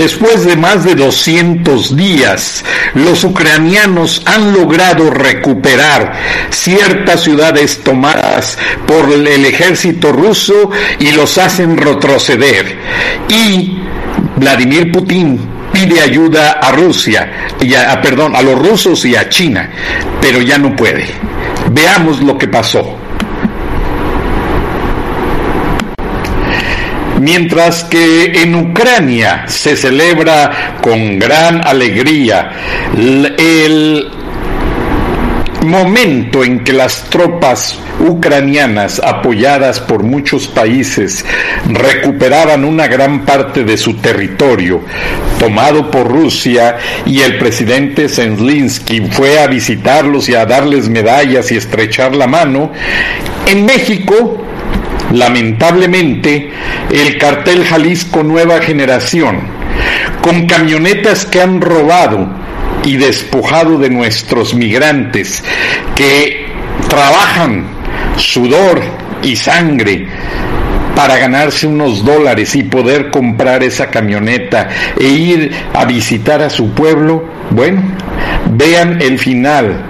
Después de más de 200 días, los ucranianos han logrado recuperar ciertas ciudades tomadas por el ejército ruso y los hacen retroceder. Y Vladimir Putin pide ayuda a Rusia, y a, perdón, a los rusos y a China, pero ya no puede. Veamos lo que pasó. Mientras que en Ucrania se celebra con gran alegría el momento en que las tropas ucranianas, apoyadas por muchos países, recuperaban una gran parte de su territorio tomado por Rusia y el presidente Zelensky fue a visitarlos y a darles medallas y estrechar la mano, en México lamentablemente, el cartel Jalisco Nueva Generación, con camionetas que han robado y despojado de nuestros migrantes que trabajan sudor y sangre para ganarse unos dólares y poder comprar esa camioneta e ir a visitar a su pueblo, bueno, vean el final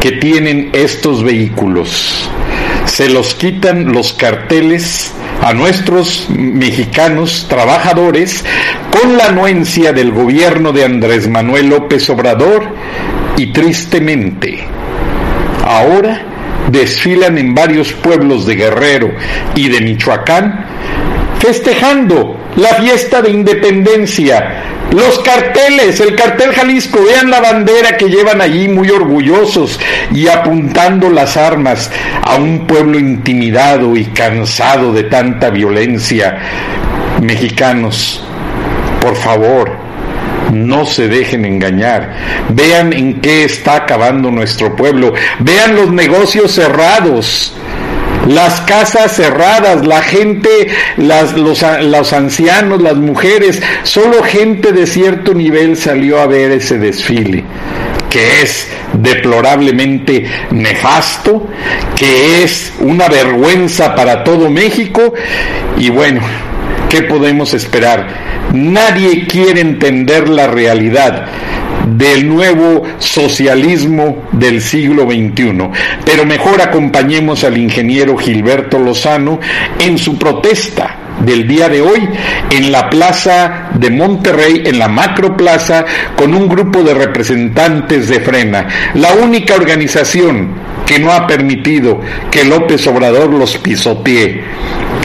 que tienen estos vehículos se los quitan los carteles a nuestros mexicanos trabajadores con la anuencia del gobierno de Andrés Manuel López Obrador y tristemente ahora desfilan en varios pueblos de Guerrero y de Michoacán festejando la fiesta de independencia los carteles, el cartel Jalisco, vean la bandera que llevan allí muy orgullosos y apuntando las armas a un pueblo intimidado y cansado de tanta violencia. Mexicanos, por favor, no se dejen engañar. Vean en qué está acabando nuestro pueblo. Vean los negocios cerrados las casas cerradas, la gente, los, los ancianos, las mujeres, solo gente de cierto nivel salió a ver ese desfile que es deplorablemente nefasto, que es una vergüenza para todo México y bueno, ¿qué podemos esperar? Nadie quiere entender la realidad del nuevo socialismo del siglo XXI. Pero mejor acompañemos al ingeniero Gilberto Lozano en su protesta del día de hoy en la plaza de Monterrey, en la macroplaza, con un grupo de representantes de Frena, la única organización que no ha permitido que López Obrador los pisotee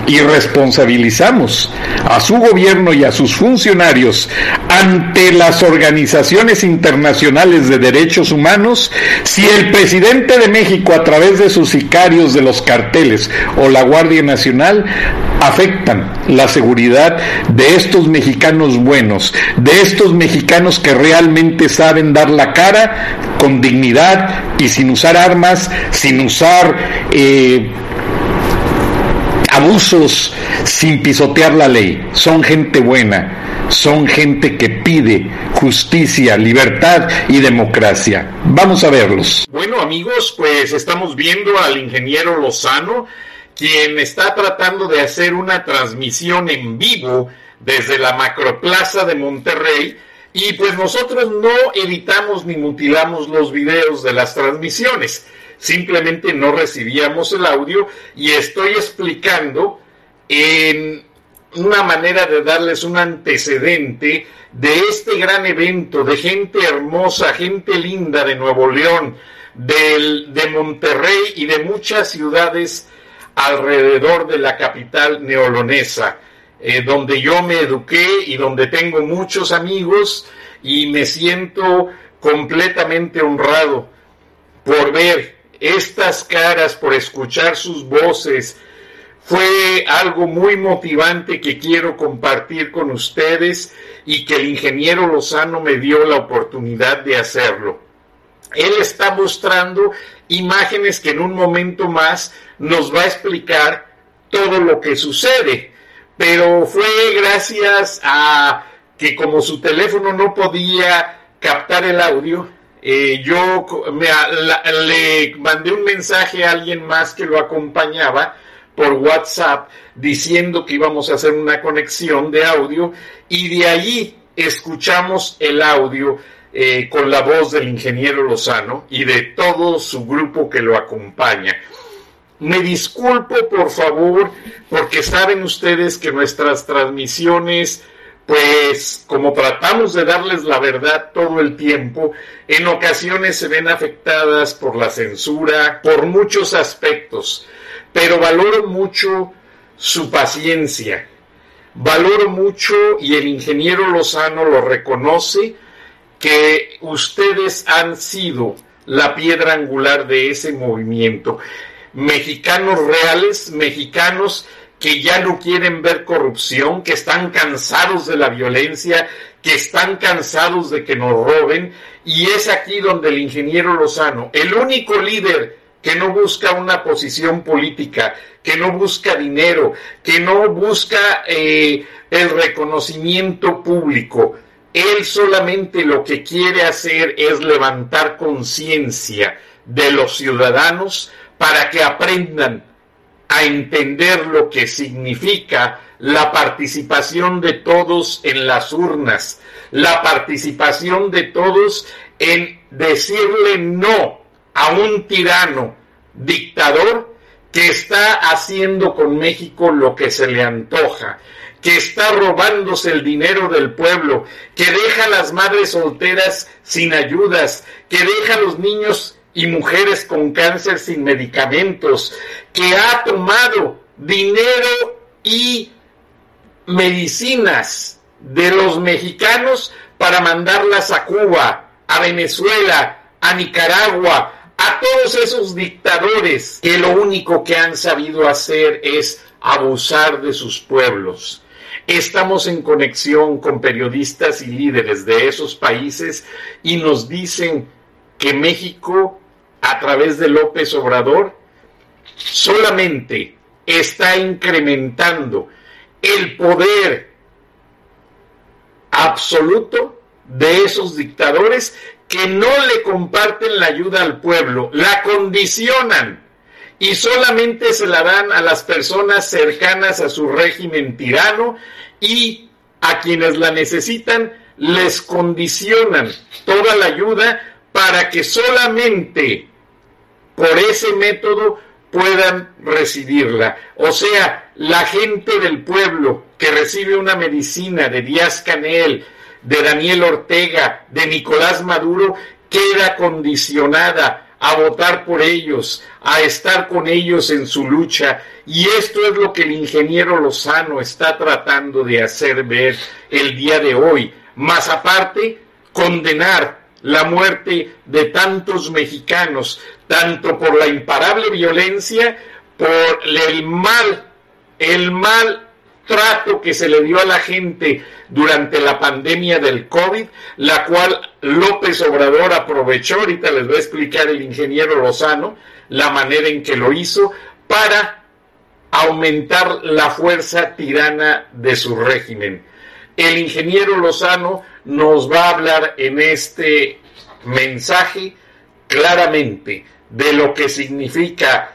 y responsabilizamos a su gobierno y a sus funcionarios ante las organizaciones internacionales de derechos humanos si el presidente de México a través de sus sicarios de los carteles o la Guardia Nacional afectan la seguridad de estos mexicanos buenos, de estos mexicanos que realmente saben dar la cara con dignidad y sin usar armas, sin usar eh, abusos sin pisotear la ley. Son gente buena, son gente que pide justicia, libertad y democracia. Vamos a verlos. Bueno amigos, pues estamos viendo al ingeniero Lozano, quien está tratando de hacer una transmisión en vivo desde la macroplaza de Monterrey. Y pues nosotros no editamos ni mutilamos los videos de las transmisiones simplemente no recibíamos el audio y estoy explicando en una manera de darles un antecedente de este gran evento de gente hermosa, gente linda de Nuevo León, del, de Monterrey y de muchas ciudades alrededor de la capital neolonesa, eh, donde yo me eduqué y donde tengo muchos amigos y me siento completamente honrado por ver estas caras, por escuchar sus voces. Fue algo muy motivante que quiero compartir con ustedes y que el ingeniero Lozano me dio la oportunidad de hacerlo. Él está mostrando imágenes que en un momento más nos va a explicar todo lo que sucede. Pero fue gracias a que como su teléfono no podía captar el audio, eh, yo le mandé un mensaje a alguien más que lo acompañaba por WhatsApp diciendo que íbamos a hacer una conexión de audio y de ahí escuchamos el audio eh, con la voz del ingeniero Lozano y de todo su grupo que lo acompaña. Me disculpo, por favor, porque saben ustedes que nuestras transmisiones, pues como tratamos de darles la verdad todo el tiempo, en ocasiones se ven afectadas por la censura, por muchos aspectos, pero valoro mucho su paciencia, valoro mucho, y el ingeniero Lozano lo reconoce, que ustedes han sido la piedra angular de ese movimiento. Mexicanos reales, mexicanos que ya no quieren ver corrupción, que están cansados de la violencia, que están cansados de que nos roben, y es aquí donde el ingeniero Lozano, el único líder que no busca una posición política, que no busca dinero, que no busca eh, el reconocimiento público, él solamente lo que quiere hacer es levantar conciencia de los ciudadanos para que aprendan a entender lo que significa la participación de todos en las urnas, la participación de todos en decirle no a un tirano dictador que está haciendo con México lo que se le antoja, que está robándose el dinero del pueblo, que deja a las madres solteras sin ayudas, que deja a los niños y mujeres con cáncer sin medicamentos, que ha tomado dinero y medicinas de los mexicanos para mandarlas a Cuba, a Venezuela, a Nicaragua, a todos esos dictadores que lo único que han sabido hacer es abusar de sus pueblos. Estamos en conexión con periodistas y líderes de esos países y nos dicen que México, a través de López Obrador, solamente está incrementando el poder absoluto de esos dictadores que no le comparten la ayuda al pueblo, la condicionan y solamente se la dan a las personas cercanas a su régimen tirano y a quienes la necesitan les condicionan toda la ayuda para que solamente por ese método puedan recibirla. O sea, la gente del pueblo que recibe una medicina de Díaz Canel, de Daniel Ortega, de Nicolás Maduro, queda condicionada a votar por ellos, a estar con ellos en su lucha. Y esto es lo que el ingeniero Lozano está tratando de hacer ver el día de hoy. Más aparte, condenar la muerte de tantos mexicanos, tanto por la imparable violencia, por el mal, el mal trato que se le dio a la gente durante la pandemia del COVID, la cual López Obrador aprovechó, ahorita les voy a explicar el ingeniero Lozano, la manera en que lo hizo, para aumentar la fuerza tirana de su régimen. El ingeniero Lozano nos va a hablar en este mensaje claramente de lo que significa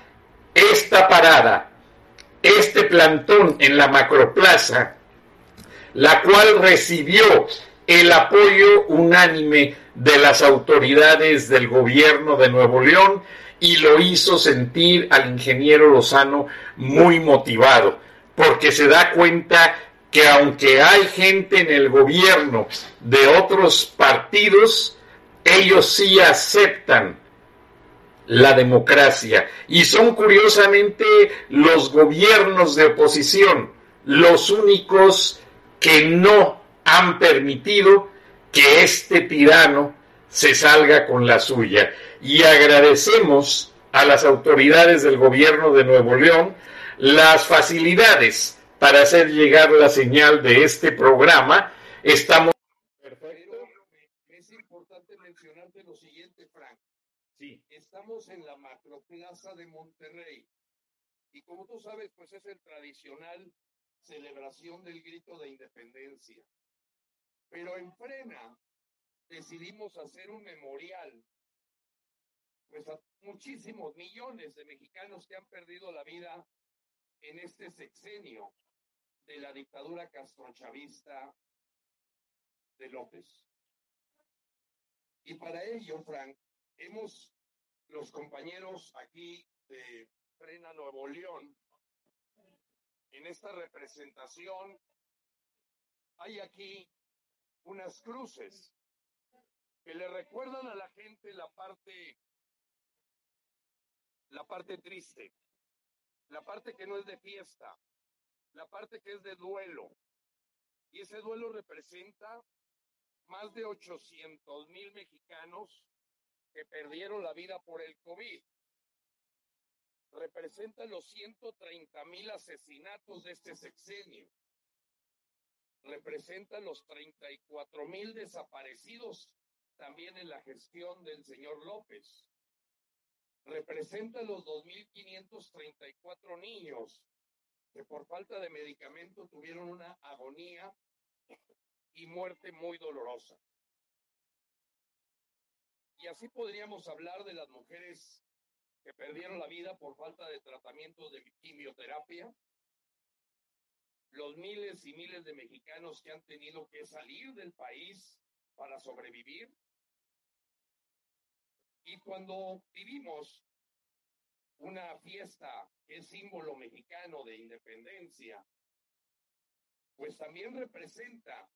esta parada este plantón en la macroplaza, la cual recibió el apoyo unánime de las autoridades del gobierno de Nuevo León y lo hizo sentir al ingeniero Lozano muy motivado, porque se da cuenta que aunque hay gente en el gobierno de otros partidos, ellos sí aceptan la democracia. Y son curiosamente los gobiernos de oposición los únicos que no han permitido que este tirano se salga con la suya. Y agradecemos a las autoridades del gobierno de Nuevo León las facilidades para hacer llegar la señal de este programa. Estamos estamos en la macroplaza de Monterrey. Y como tú sabes, pues es el tradicional celebración del grito de independencia. Pero en Frena decidimos hacer un memorial pues a muchísimos millones de mexicanos que han perdido la vida en este sexenio de la dictadura castrochavista de López. Y para ello, Frank, hemos los compañeros aquí de Frena Nuevo León, en esta representación hay aquí unas cruces que le recuerdan a la gente la parte la parte triste, la parte que no es de fiesta, la parte que es de duelo. Y ese duelo representa más de 800 mil mexicanos que perdieron la vida por el COVID. Representa los 130 mil asesinatos de este sexenio. Representa los 34 mil desaparecidos también en la gestión del señor López. Representa los 2.534 niños que por falta de medicamento tuvieron una agonía y muerte muy dolorosa. Y así podríamos hablar de las mujeres que perdieron la vida por falta de tratamiento de quimioterapia, los miles y miles de mexicanos que han tenido que salir del país para sobrevivir. Y cuando vivimos una fiesta que es símbolo mexicano de independencia, pues también representa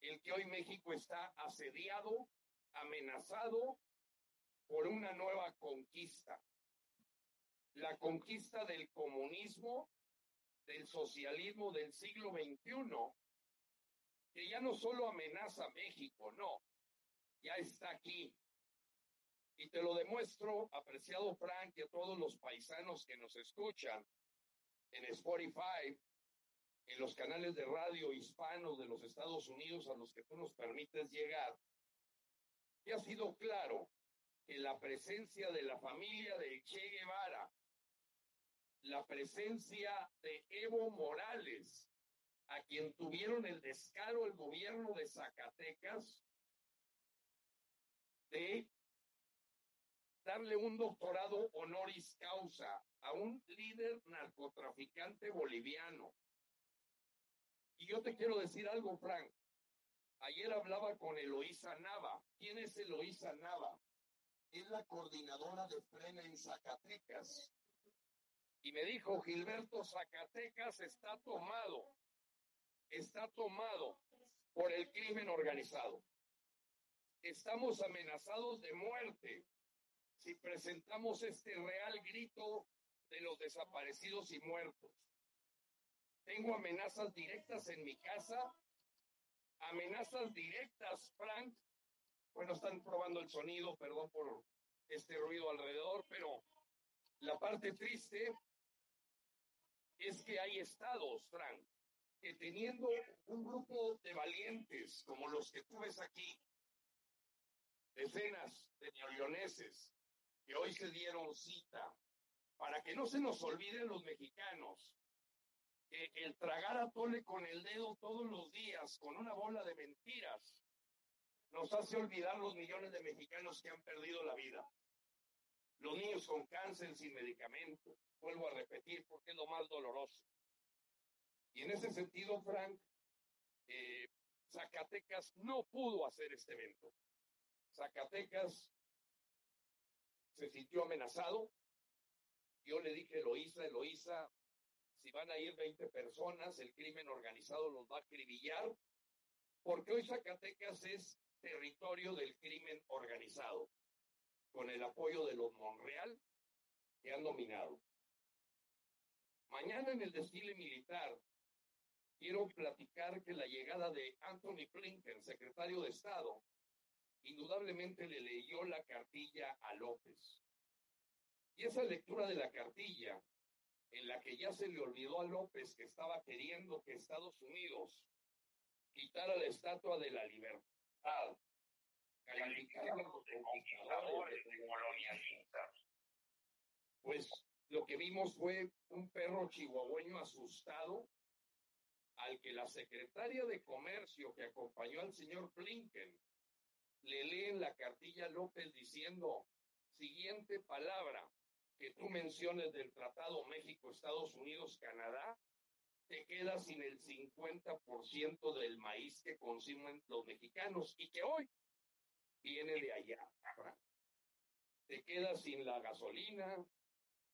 el que hoy México está asediado amenazado por una nueva conquista, la conquista del comunismo, del socialismo del siglo XXI, que ya no solo amenaza a México, no, ya está aquí. Y te lo demuestro, apreciado Frank, y a todos los paisanos que nos escuchan en Spotify, en los canales de radio hispanos de los Estados Unidos a los que tú nos permites llegar, y ha sido claro que la presencia de la familia de Che Guevara, la presencia de Evo Morales, a quien tuvieron el descaro el gobierno de Zacatecas de darle un doctorado honoris causa a un líder narcotraficante boliviano. Y yo te quiero decir algo, Frank. Ayer hablaba con Eloísa Nava. ¿Quién es Eloísa Nava? Es la coordinadora de Frena en Zacatecas. Y me dijo, Gilberto, Zacatecas está tomado, está tomado por el crimen organizado. Estamos amenazados de muerte si presentamos este real grito de los desaparecidos y muertos. Tengo amenazas directas en mi casa amenazas directas, Frank. Bueno, están probando el sonido, perdón por este ruido alrededor, pero la parte triste es que hay estados, Frank, que teniendo un grupo de valientes como los que tú ves aquí, decenas de neoleoneses que hoy se dieron cita para que no se nos olviden los mexicanos el tragar a tole con el dedo todos los días, con una bola de mentiras, nos hace olvidar los millones de mexicanos que han perdido la vida. Los niños con cáncer sin medicamento, vuelvo a repetir porque es lo más doloroso. Y en ese sentido, Frank, eh, Zacatecas no pudo hacer este evento. Zacatecas se sintió amenazado. Yo le dije, Eloísa, Eloísa, si van a ir 20 personas, el crimen organizado los va a acribillar, porque hoy Zacatecas es territorio del crimen organizado. con el apoyo de los Monreal que han dominado. Mañana en el desfile militar quiero platicar que la llegada de Anthony Blinken, secretario de Estado, indudablemente le leyó la cartilla a López. Y esa lectura de la cartilla, en la que ya se le olvidó a López que estaba queriendo que Estados Unidos quitara la estatua de la libertad, pues lo que vimos fue un perro chihuahueño asustado al que la secretaria de Comercio que acompañó al señor Blinken le leen la cartilla López diciendo, siguiente palabra que tú menciones del Tratado México-Estados Unidos-Canadá, te queda sin el 50% del maíz que consumen los mexicanos y que hoy viene de allá. Te queda sin la gasolina,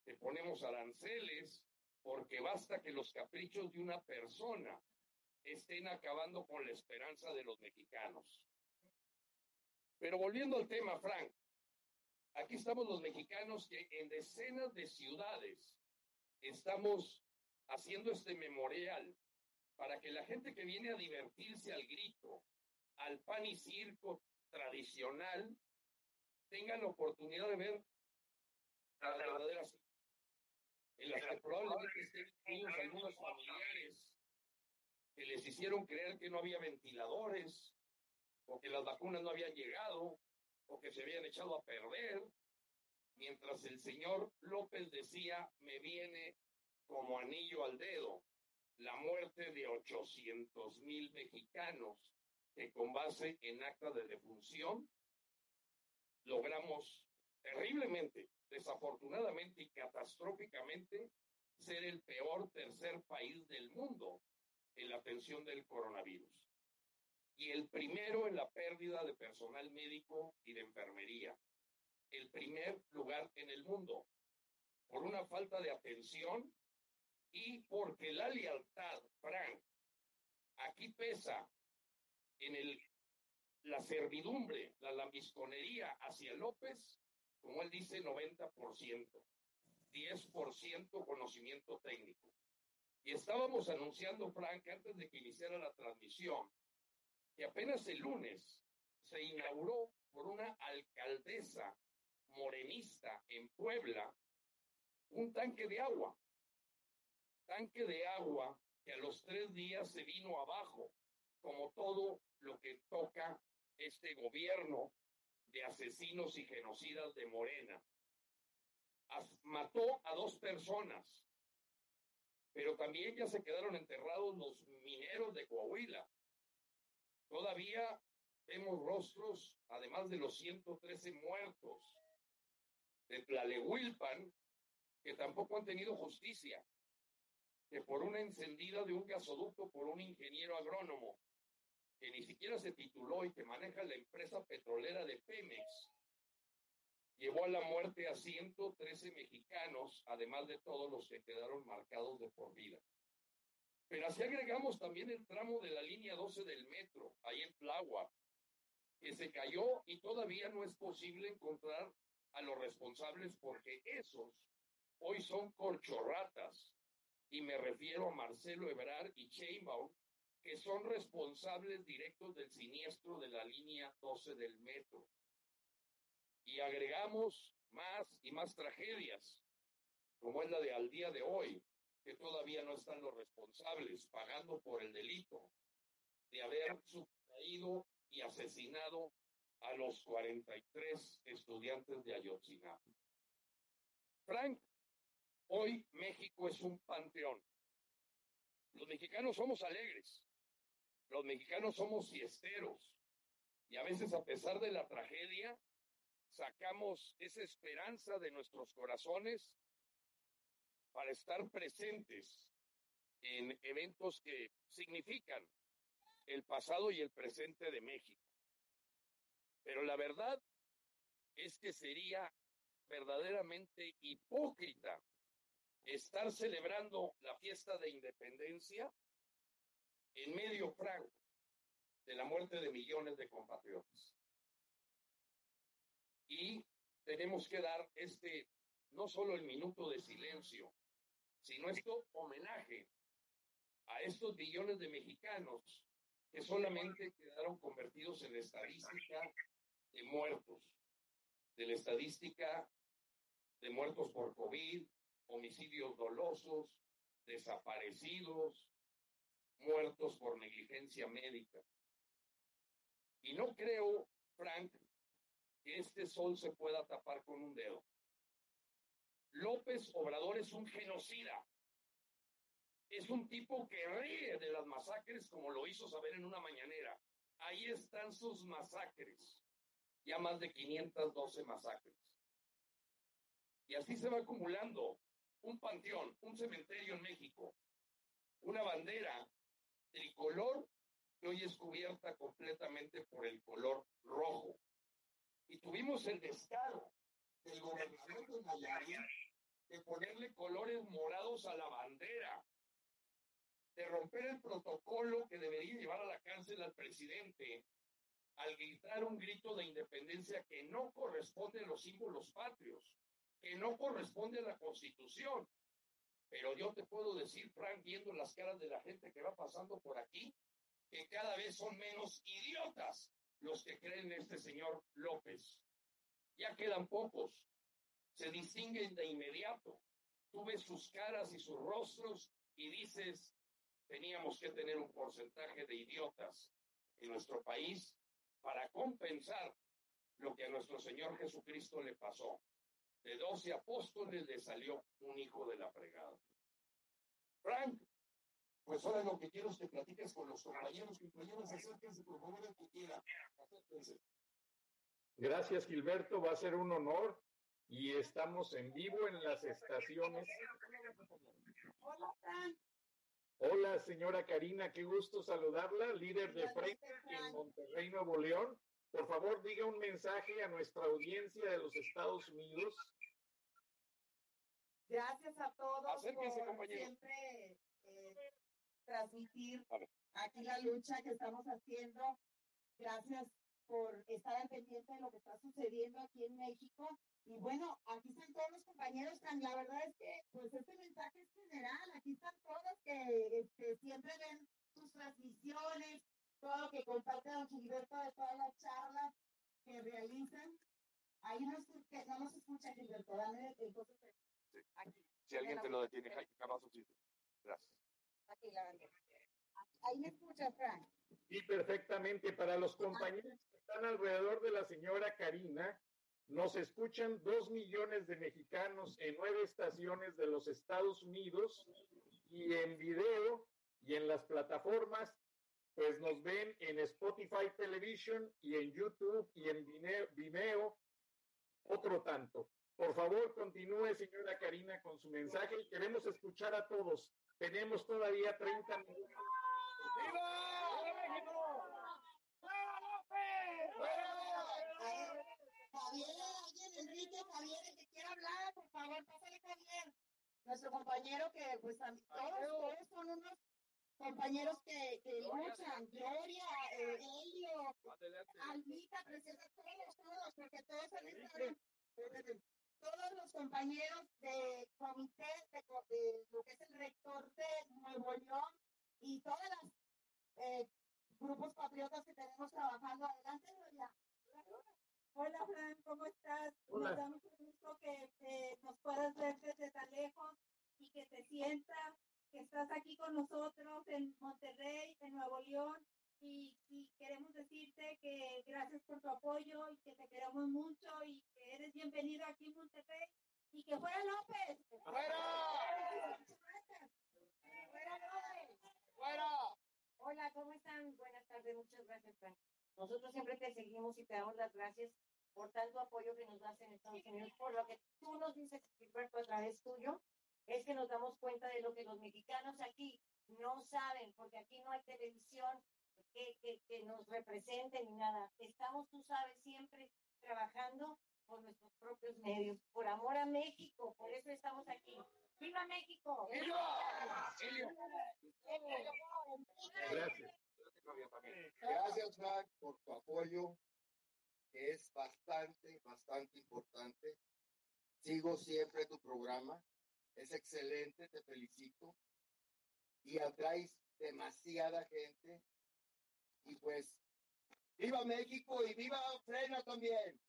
te ponemos aranceles, porque basta que los caprichos de una persona estén acabando con la esperanza de los mexicanos. Pero volviendo al tema, Frank, aquí estamos los mexicanos que en decenas de ciudades estamos haciendo este memorial para que la gente que viene a divertirse al grito, al pan y circo tradicional, tenga la oportunidad de ver las verdaderas en las que probablemente estén algunos familiares que les hicieron creer que no había ventiladores, o que las vacunas no habían llegado, o que se habían echado a perder, mientras el señor López decía, me viene como anillo al dedo la muerte de 800 mil mexicanos que con base en acta de defunción logramos terriblemente, desafortunadamente y catastróficamente ser el peor tercer país del mundo en la atención del coronavirus y el primero en la pérdida de personal médico y de enfermería. El primer lugar en el mundo por una falta de atención y porque la lealtad, Frank, aquí pesa en el, la servidumbre, la lambisconería hacia López, como él dice, 90%, 10% conocimiento técnico. Y estábamos anunciando, Frank, antes de que iniciara la transmisión, que apenas el lunes se inauguró por una alcaldesa morenista en Puebla un tanque de agua tanque de agua que a los tres días se vino abajo, como todo lo que toca este gobierno de asesinos y genocidas de Morena. mató a dos personas, pero también ya se quedaron enterrados los mineros de Coahuila. Todavía vemos rostros, además de los 113 muertos de Tlalehulpan, que tampoco han tenido justicia que por una encendida de un gasoducto por un ingeniero agrónomo que ni siquiera se tituló y que maneja la empresa petrolera de Pemex, llevó a la muerte a 113 mexicanos, además de todos los que quedaron marcados de por vida. Pero así agregamos también el tramo de la línea 12 del metro, ahí en Tláhuac, que se cayó y todavía no es posible encontrar a los responsables porque esos hoy son corchorratas y me refiero a Marcelo Ebrard y Sheinbaum, que son responsables directos del siniestro de la línea 12 del metro. Y agregamos más y más tragedias, como es la de al día de hoy, que todavía no están los responsables pagando por el delito de haber sustraído y asesinado a los 43 estudiantes de Ayotzinapa. Frank Hoy México es un panteón. Los mexicanos somos alegres, los mexicanos somos fiesteros y a veces a pesar de la tragedia sacamos esa esperanza de nuestros corazones para estar presentes en eventos que significan el pasado y el presente de México. Pero la verdad es que sería verdaderamente hipócrita estar celebrando la fiesta de independencia en medio franco de la muerte de millones de compatriotas. Y tenemos que dar este, no solo el minuto de silencio, sino esto homenaje a estos billones de mexicanos que solamente quedaron convertidos en estadística de muertos, de la estadística de muertos por COVID, homicidios dolosos, desaparecidos, muertos por negligencia médica. Y no creo, Frank, que este sol se pueda tapar con un dedo. López Obrador es un genocida. Es un tipo que ríe de las masacres como lo hizo saber en una mañanera. Ahí están sus masacres. Ya más de 512 masacres. Y así se va acumulando un panteón, un cementerio en México, una bandera tricolor que hoy es cubierta completamente por el color rojo. Y tuvimos el descaro del gobernador de de ponerle colores morados a la bandera, de romper el protocolo que debería llevar a la cárcel al presidente al gritar un grito de independencia que no corresponde a los símbolos patrios, que no corresponde a la constitución. Pero yo te puedo decir, Frank, viendo las caras de la gente que va pasando por aquí, que cada vez son menos idiotas los que creen en este señor López. Ya quedan pocos, se distinguen de inmediato. Tú ves sus caras y sus rostros y dices, teníamos que tener un porcentaje de idiotas en nuestro país para compensar lo que a nuestro Señor Jesucristo le pasó. De doce apóstoles le salió un hijo de la fregada. Frank, pues ahora lo que quiero es que platiques con los compañeros. Compañeros, acérquense por favor de tu quiera. Acérquense. Gracias, Gilberto. Va a ser un honor y estamos en vivo en las estaciones. Hola, señora Karina, qué gusto saludarla, líder de Frente en Monterrey, Nuevo León. Por favor, diga un mensaje a nuestra audiencia de los Estados Unidos. Gracias a todos Acérquese, por compañero. siempre eh, transmitir aquí la lucha que estamos haciendo. Gracias por estar al pendiente de lo que está sucediendo aquí en México. Y bueno, aquí están todos los compañeros, Fran. La verdad es que pues este mensaje es general. Aquí están todos que este, siempre ven sus transmisiones, todo lo que comparte don Gilberto de todas las charlas que realizan. Ahí no, que no nos escucha Gilberto, dame el costo de- aquí. Si alguien te lo detiene, Jaime Camazo, sí. Gracias. Aquí la bandera. Ahí me escucha, Frank. Y perfectamente para los compañeros que están alrededor de la señora Karina, nos escuchan dos millones de mexicanos en nueve estaciones de los Estados Unidos y en video y en las plataformas, pues nos ven en Spotify Television y en YouTube y en Vimeo, otro tanto. Por favor, continúe, señora Karina, con su mensaje queremos escuchar a todos. Tenemos todavía 30 minutos. Javier, alguien, Enrique, Javier, el que quiera hablar, por favor, pásale Javier. Nuestro compañero que, pues, todos, todos son unos compañeros que, que luchan. Gloria, eh, Elio, Almita, preciosa, todos, todos, porque todos han estado, todos los compañeros de comité, de, co- de lo que es el rector de Nuevo León y todas las eh, grupos patriotas que tenemos trabajando. Adelante, Gloria. Hola, Fran, ¿cómo estás? Hola. Nos da mucho gusto que, que nos puedas ver desde tan lejos y que te sientas que estás aquí con nosotros en Monterrey, en Nuevo León. Y, y queremos decirte que gracias por tu apoyo y que te queremos mucho y que eres bienvenido aquí en Monterrey. Y que fuera López. ¡Fuera! ¡Fuera López! Hola, ¿cómo están? Buenas tardes, muchas gracias, Frank. Nosotros siempre te seguimos y te damos las gracias por tanto apoyo que nos das en Estados Unidos, por lo que tú nos dices, Gilberto, a través tuyo, es que nos damos cuenta de lo que los mexicanos aquí no saben, porque aquí no hay televisión que, que, que nos represente ni nada. Estamos, tú sabes, siempre trabajando por nuestros propios medios, por amor a México, por eso estamos aquí. ¡Viva México! Gracias. Gracias, Frank, por tu apoyo. Que es bastante, bastante importante. Sigo siempre tu programa, es excelente, te felicito. Y atraes demasiada gente. Y pues, ¡viva México y viva Frena también!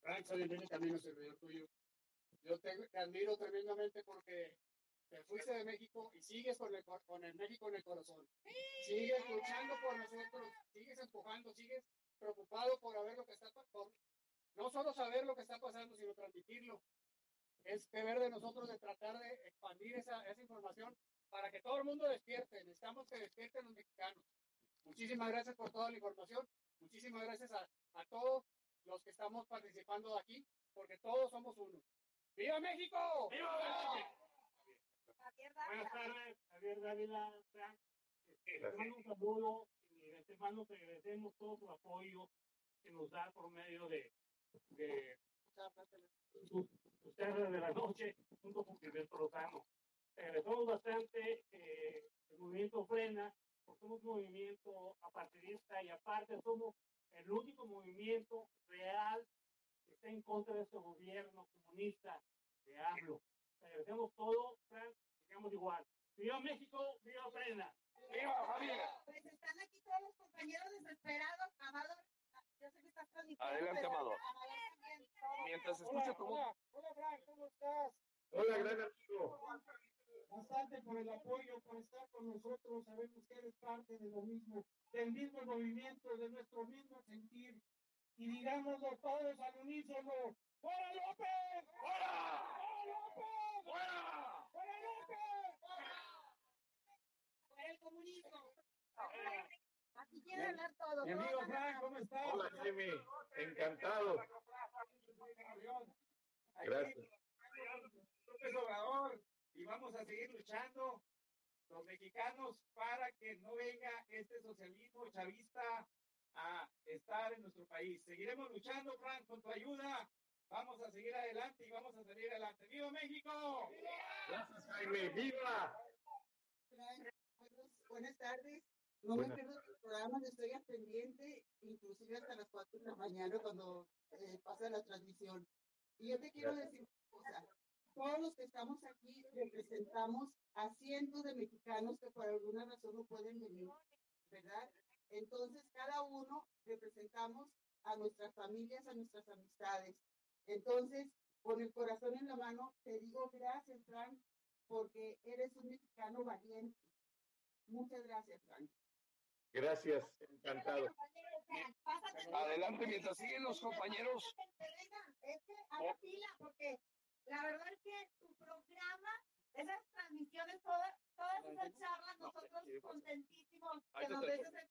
Frank, soy el camino servidor tuyo. Yo te admiro tremendamente porque te fuiste de México y sigues con el, con el México en el corazón. Sigues luchando por nosotros, sigues empujando, sigues preocupado por ver lo que está pasando. No solo saber lo que está pasando, sino transmitirlo. Es deber de nosotros de tratar de expandir esa, esa información para que todo el mundo despierte. Necesitamos que despierten los mexicanos. Muchísimas gracias por toda la información. Muchísimas gracias a, a todos los que estamos participando de aquí, porque todos somos uno. ¡Viva México! ¡Viva México! Buenas tardes, Javier Dávila, Frank. Este, un saludo y de antemano te agradecemos todo tu apoyo que nos da por medio de, de tus charlas de la noche junto con Gilberto Lozano. Te agradecemos bastante eh, el movimiento Frena, porque somos un movimiento apartidista y aparte somos el único movimiento real que está en contra de este gobierno comunista de hablo. Te agradecemos todo, Frank, sigamos igual. ¡Viva México! ¡Viva Frena! ¡Viva familia! Pues están aquí todos los compañeros desesperados. Amador, yo sé que estás transmitiendo. Adelante, pero Amador. Mientras escucha tu voz. hola, Frank, ¿cómo estás? Hola, gran amigo. Bastante por el apoyo, por estar con nosotros. Sabemos que eres parte de lo mismo, del mismo movimiento, de nuestro mismo sentir. Y digámoslo todos al unísono. ¡Fuera López! ¡Fuera! ¡Fuera López! ¡Fuera! ¡Fuera López! Por el comunismo. Aquí quieren hablar todos. Mi amigo Frank, ¿cómo estás? Hola, Jimmy. Encantado. Gracias. Obrador, y vamos a seguir luchando los mexicanos para que no venga este socialismo chavista a estar en nuestro país. Seguiremos luchando, Frank, con tu ayuda. Vamos a seguir adelante y vamos a salir adelante. ¡Viva México! Gracias, Jaime. ¡Viva! Buenas- tardes. No Buenas. me pierdo tu programa, estoy al pendiente, inclusive hasta las 4 de la mañana cuando eh, pasa la transmisión. Y yo te quiero decir una cosa. Todos los que estamos aquí representamos a cientos de mexicanos que por alguna razón no pueden venir, ¿verdad? Entonces, cada uno representamos a nuestras familias, a nuestras amistades. Entonces, con el corazón en la mano, te digo gracias, Frank, porque eres un mexicano valiente. Muchas gracias, Frank. Gracias, encantado. Adelante, mientras siguen los compañeros. Es que haga fila, porque la verdad es que tu programa, esas transmisiones, todas, todas esas charlas, nosotros contentísimos que nos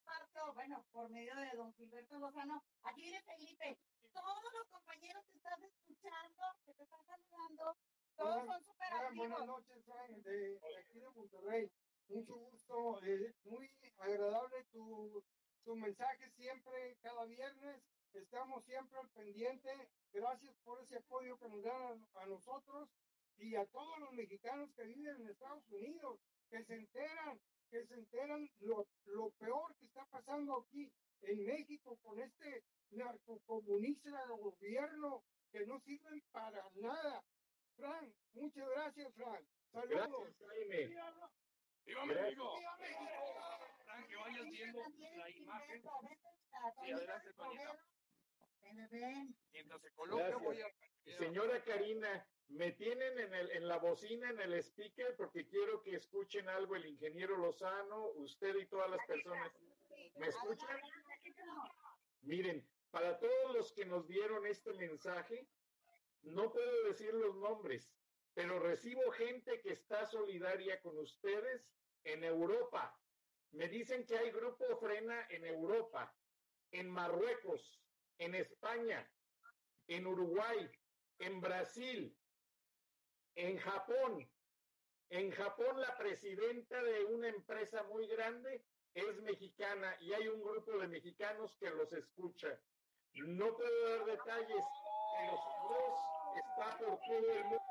parte, o bueno, por medio de don Gilberto Lozano. Aquí viene Felipe. Todos los compañeros que estás escuchando, que te están saludando, todos son súper Hola, buenas noches, Frank, de, de aquí de Monterrey. Mucho gusto, eh, muy agradable tu, tu mensaje siempre, cada viernes. Estamos siempre al pendiente. Gracias por ese apoyo que nos dan a, a nosotros y a todos los mexicanos que viven en Estados Unidos, que se enteran, que se enteran lo, lo peor que está pasando aquí en México con este narcocomunista de gobierno que no sirven para nada. Frank, muchas gracias, Frank. Saludos. Gracias, Jaime. ¡Viva Gracias. México! Frank, que vayas viendo la imagen. Sí, adelante, Toñita. Ven, ven. Mientras se coloca, Gracias. voy a. Señora Karina, me tienen en, el, en la bocina, en el speaker, porque quiero que escuchen algo el ingeniero Lozano, usted y todas las personas. ¿Me escuchan? Miren, para todos los que nos dieron este mensaje, no puedo decir los nombres, pero recibo gente que está solidaria con ustedes en Europa. Me dicen que hay grupo Frena en Europa, en Marruecos, en España, en Uruguay, en Brasil, en Japón. En Japón la presidenta de una empresa muy grande es mexicana y hay un grupo de mexicanos que los escucha. No puedo dar detalles, pero su voz está por todo el mundo.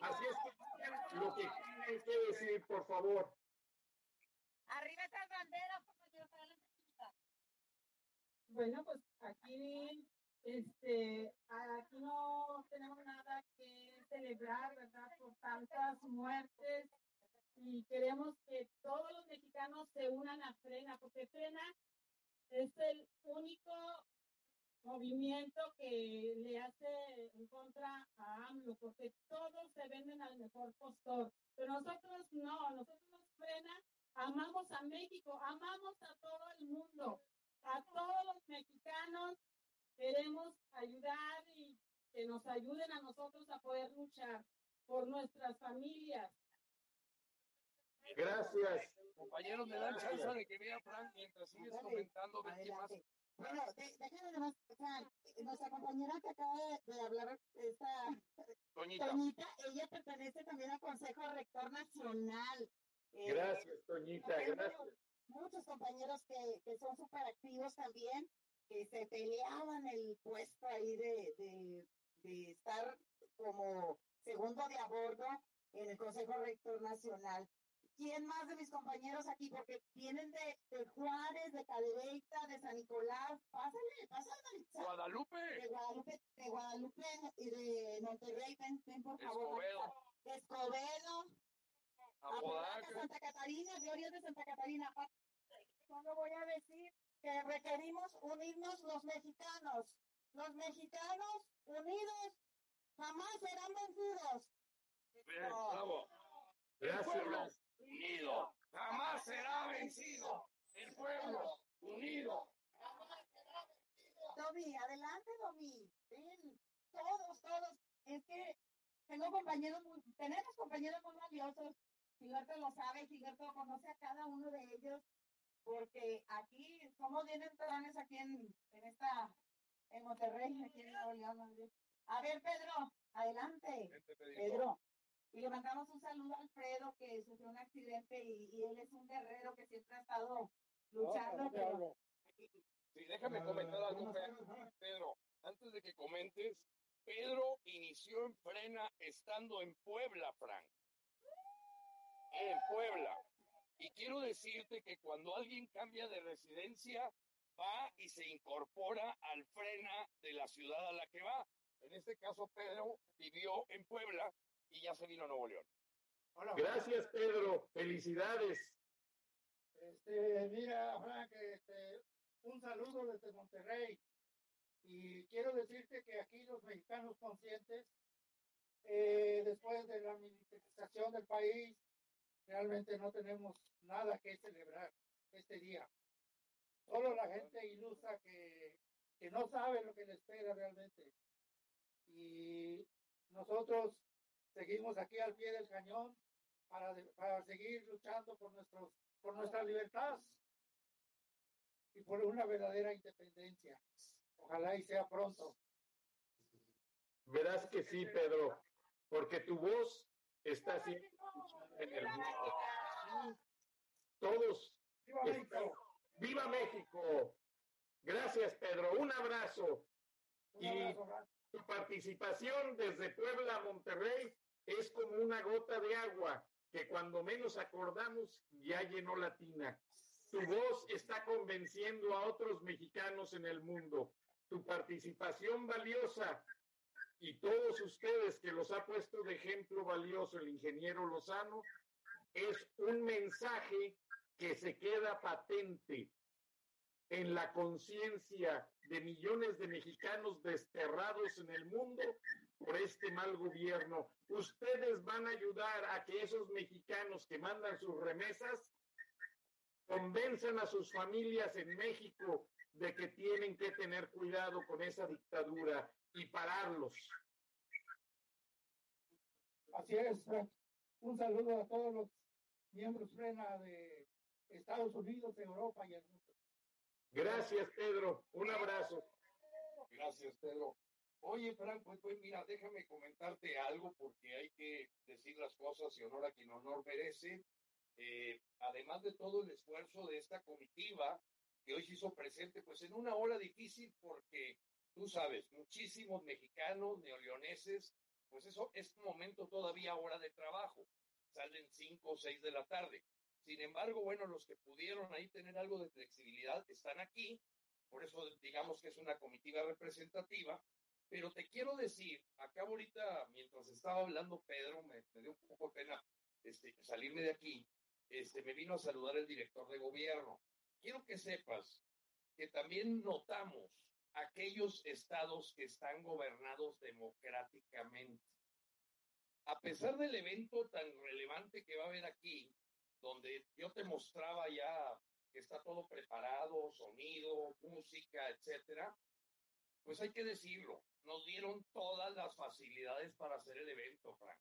Así es que lo que tienen que decir, por favor. Arriba esas banderas, compañeros. adelante. Bueno, pues aquí, este, aquí no tenemos nada que celebrar, ¿verdad? Por tantas muertes y queremos que todos los mexicanos se unan a Frena, porque Frena es el único movimiento que le hace en contra a AMLO, porque todos se venden al mejor postor. Pero nosotros no, nosotros frena, amamos a México, amamos a todo el mundo, a todos los mexicanos. Queremos ayudar y que nos ayuden a nosotros a poder luchar por nuestras familias. Gracias. Compañeros, me dan chance de que vea Frank mientras sigues comentando de qué más. Bueno, de, déjenme nomás, o sea, nuestra compañera que acaba de, de hablar, esta Toñita. Toñita, ella pertenece también al Consejo Rector Nacional. Eh, Gracias, Toñita, gracias. Muchos compañeros que, que son súper activos también, que se peleaban el puesto ahí de, de, de estar como segundo de a bordo en el Consejo Rector Nacional. ¿Quién más de mis compañeros aquí? Porque vienen de, de Juárez, de Cadereyta, de San Nicolás. Pásale, pásale. Guadalupe. De Guadalupe, de Guadalupe y de Monterrey, ven, ven por favor. Escobedo. Escobedo. Apodaca. Santa Catarina, de Oriente de Santa Catarina. Solo voy a decir que requerimos unirnos los mexicanos. Los mexicanos unidos jamás serán vencidos. Bien, bravo. Gracias. Unido jamás será vencido. El pueblo unido. Domi, adelante, Domi. Ven, todos, todos. Es que tengo compañeros muy, tenemos compañeros muy valiosos. Gilberto lo sabe, Gilberto conoce a cada uno de ellos, porque aquí somos bien entranes aquí en, en esta, en Monterrey, aquí en Nuevo León. A ver, Pedro, adelante. Pedro. Y le mandamos un saludo a Alfredo, que sufrió un accidente y, y él es un guerrero que siempre ha estado luchando. pero- Sí, déjame comentar algo, Pe- Pedro. Antes de que comentes, Pedro inició en Frena estando en Puebla, Frank. En Puebla. Y quiero decirte que cuando alguien cambia de residencia, va y se incorpora al Frena de la ciudad a la que va. En este caso, Pedro vivió en Puebla y ya se vino a Nuevo León. Gracias, Pedro. Felicidades. Este, mira, Frank, este, un saludo desde Monterrey. Y quiero decirte que aquí los mexicanos conscientes, eh, después de la militarización del país, realmente no tenemos nada que celebrar este día. Solo la gente ilusa que, que no sabe lo que le espera realmente. Y nosotros seguimos aquí al pie del cañón para, para seguir luchando por, nuestros, por nuestra libertad y por una verdadera independencia. Ojalá y sea pronto. Verás que sí, Pedro, porque tu voz está siendo en el mundo. Todos. ¡Viva México! ¡Viva México! Gracias, Pedro. Un abrazo. Un Y abrazo, tu participación desde Puebla Monterrey es como una gota de agua que cuando menos acordamos ya llenó la tina. Tu voz está convenciendo a otros mexicanos en el mundo. Tu participación valiosa y todos ustedes que los ha puesto de ejemplo valioso el ingeniero Lozano es un mensaje que se queda patente en la conciencia de millones de mexicanos desterrados en el mundo por este mal gobierno. Ustedes van a ayudar a que esos mexicanos que mandan sus remesas convenzan a sus familias en México de que tienen que tener cuidado con esa dictadura y pararlos. Así es. Un saludo a todos los miembros Frena de Estados Unidos, Europa y el mundo. Gracias, Pedro. Un abrazo. Gracias, Pedro. Oye, Frank, pues, pues mira, déjame comentarte algo porque hay que decir las cosas y honor a quien honor merece. Eh, además de todo el esfuerzo de esta comitiva que hoy se hizo presente, pues en una hora difícil porque tú sabes, muchísimos mexicanos, neoleoneses, pues eso es un momento todavía hora de trabajo. Salen cinco o seis de la tarde. Sin embargo, bueno, los que pudieron ahí tener algo de flexibilidad están aquí por eso digamos que es una comitiva representativa, pero te quiero decir, acá ahorita, mientras estaba hablando Pedro, me, dio un poco pena este, salirme de aquí, este, me vino a saludar el director de gobierno. Quiero que sepas que también notamos aquellos estados que están gobernados democráticamente. A pesar del evento tan relevante que va a haber aquí, donde yo te mostraba ya que está todo preparado, sonido, música, etcétera, pues hay que decirlo, nos dieron todas las facilidades para hacer el evento, Frank.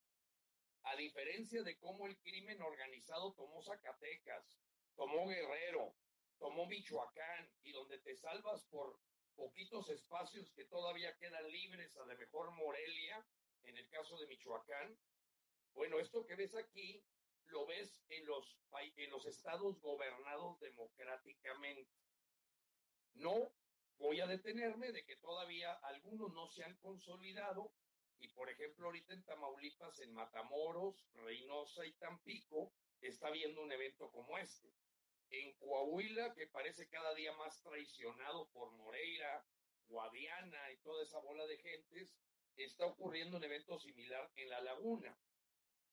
A diferencia de cómo el crimen organizado tomó Zacatecas, tomó Guerrero, tomó Michoacán y donde te salvas por poquitos espacios que todavía quedan libres, a lo mejor Morelia, en el caso de Michoacán. Bueno, esto que ves aquí lo ves en los, en los estados gobernados democráticamente. No voy a detenerme de que todavía algunos no se han consolidado y por ejemplo ahorita en Tamaulipas, en Matamoros, Reynosa y Tampico, está viendo un evento como este. En Coahuila, que parece cada día más traicionado por Moreira, Guadiana y toda esa bola de gentes, está ocurriendo un evento similar en La Laguna.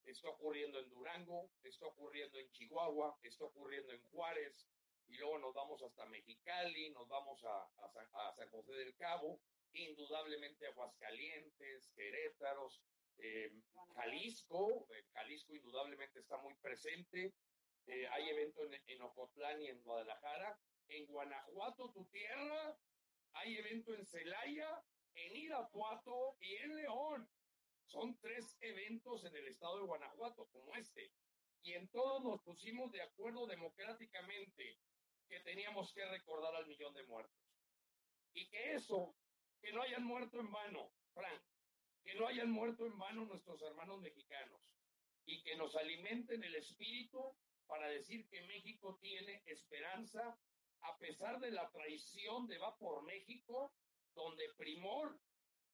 Está ocurriendo en Durango, está ocurriendo en Chihuahua, está ocurriendo en Juárez, y luego nos vamos hasta Mexicali, nos vamos a, San José del Cabo, indudablemente Aguascalientes, Querétaros, eh, Jalisco, eh, Jalisco indudablemente está muy presente, eh, hay evento en, en Ocotlán y en Guadalajara, en Guanajuato, tu tierra, hay evento en Celaya, en Irapuato y en León. Son tres eventos en el estado de Guanajuato como este. Y en todos nos pusimos de acuerdo democráticamente que teníamos que recordar al millón de muertos. Y que eso, que no hayan muerto en vano, Frank, que no hayan muerto en vano nuestros hermanos mexicanos y que nos alimenten el espíritu para decir que México tiene esperanza a pesar de la traición de Va por México, donde Primor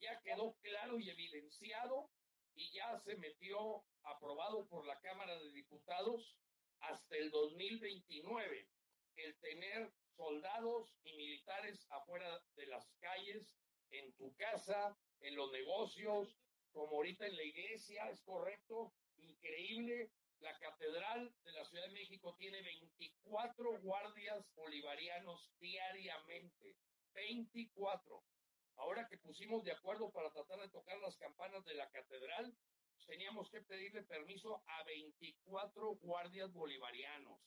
ya quedó claro y evidenciado y ya se metió aprobado por la Cámara de Diputados hasta el 2029 el tener soldados y militares afuera de las calles, en tu casa, en los negocios, como ahorita en la iglesia, es correcto, increíble. La Catedral de la Ciudad de México tiene 24 guardias bolivarianos diariamente. 24. Ahora que pusimos de acuerdo para tratar de tocar las campanas de la catedral, teníamos que pedirle permiso a 24 guardias bolivarianos,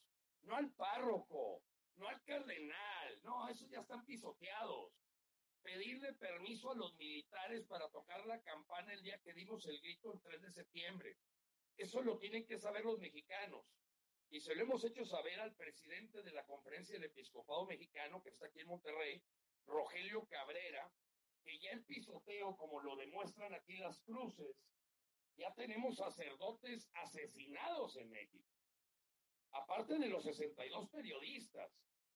no al párroco, no al cardenal, no, esos ya están pisoteados. Pedirle permiso a los militares para tocar la campana el día que dimos el grito el 3 de septiembre. Eso lo tienen que saber los mexicanos. Y se lo hemos hecho saber al presidente de la Conferencia del Episcopado Mexicano, que está aquí en Monterrey, Rogelio Cabrera, que ya el pisoteo, como lo demuestran aquí las cruces, ya tenemos sacerdotes asesinados en México. Aparte de los 62 periodistas,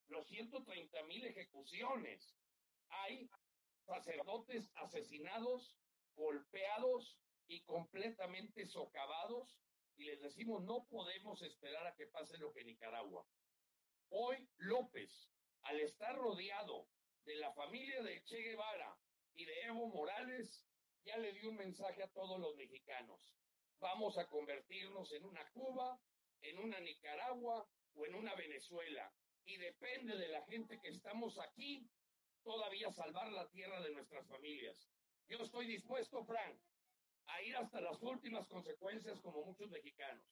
los 130 mil ejecuciones, hay sacerdotes asesinados, golpeados y completamente socavados. Y les decimos, no podemos esperar a que pase lo que en Nicaragua. Hoy López, al estar rodeado de la familia de Che Guevara y de Evo Morales, ya le dio un mensaje a todos los mexicanos. Vamos a convertirnos en una Cuba, en una Nicaragua o en una Venezuela. Y depende de la gente que estamos aquí, todavía salvar la tierra de nuestras familias. Yo estoy dispuesto, Frank, a ir hasta las últimas consecuencias como muchos mexicanos.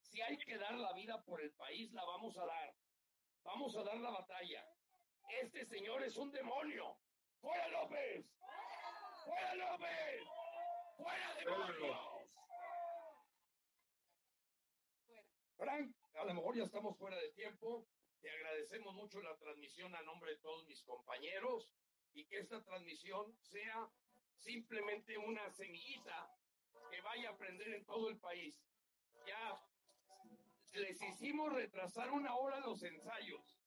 Si hay que dar la vida por el país, la vamos a dar. Vamos a dar la batalla. Este señor es un demonio. ¡Fuera López! ¡Fuera López! ¡Fuera demonios! Frank, a lo mejor ya estamos fuera de tiempo. Te agradecemos mucho la transmisión a nombre de todos mis compañeros y que esta transmisión sea simplemente una semillita que vaya a aprender en todo el país. Ya les hicimos retrasar una hora los ensayos,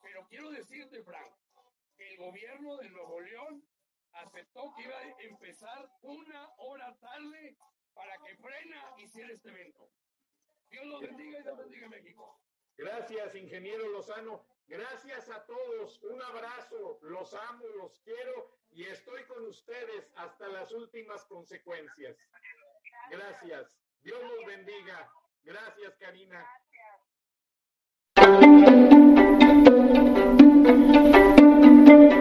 pero quiero decirte, Frank, que el gobierno de Nuevo León aceptó que iba a empezar una hora tarde para que Frena hiciera este evento. Dios los bendiga y Dios bendiga México. Gracias, ingeniero Lozano. Gracias a todos, un abrazo, los amo, los quiero y estoy con ustedes hasta las últimas consecuencias. Gracias. Dios los bendiga. Gracias, Karina.